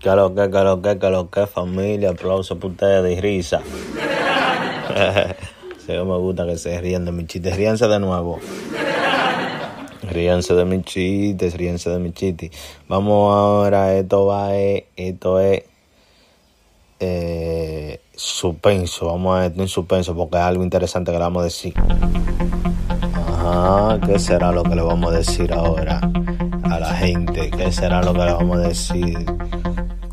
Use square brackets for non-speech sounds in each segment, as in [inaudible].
Que lo que, que lo que, que lo que, familia, aplauso para ustedes y risa. [laughs] sí, me gusta que se rían de mis chistes. Ríanse de nuevo. Ríanse de mis chistes, ríanse de mis chistes. Vamos ahora, esto va, eh, esto es eh, suspenso. Vamos a esto en suspenso porque es algo interesante que le vamos a decir. Ajá, ¿qué será lo que le vamos a decir ahora gente? ¿Qué será lo que le vamos a decir?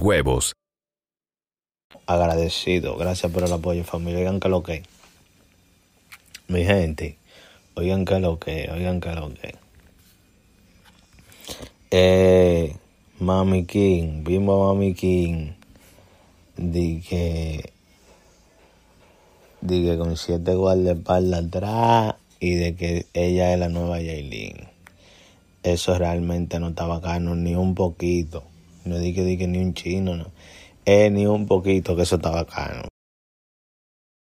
huevos. agradecido. Gracias por el apoyo, familia. Oigan que lo que. Mi gente, oigan que lo que, oigan que lo que. Eh, Mami King, vimos a Mami King. Di que. Di que con siete guardaespaldas atrás y de que ella es la nueva Yailin. Eso realmente no está bacano ni un poquito. No di que, di que ni un chino, no. Eh, ni un poquito que eso está bacano.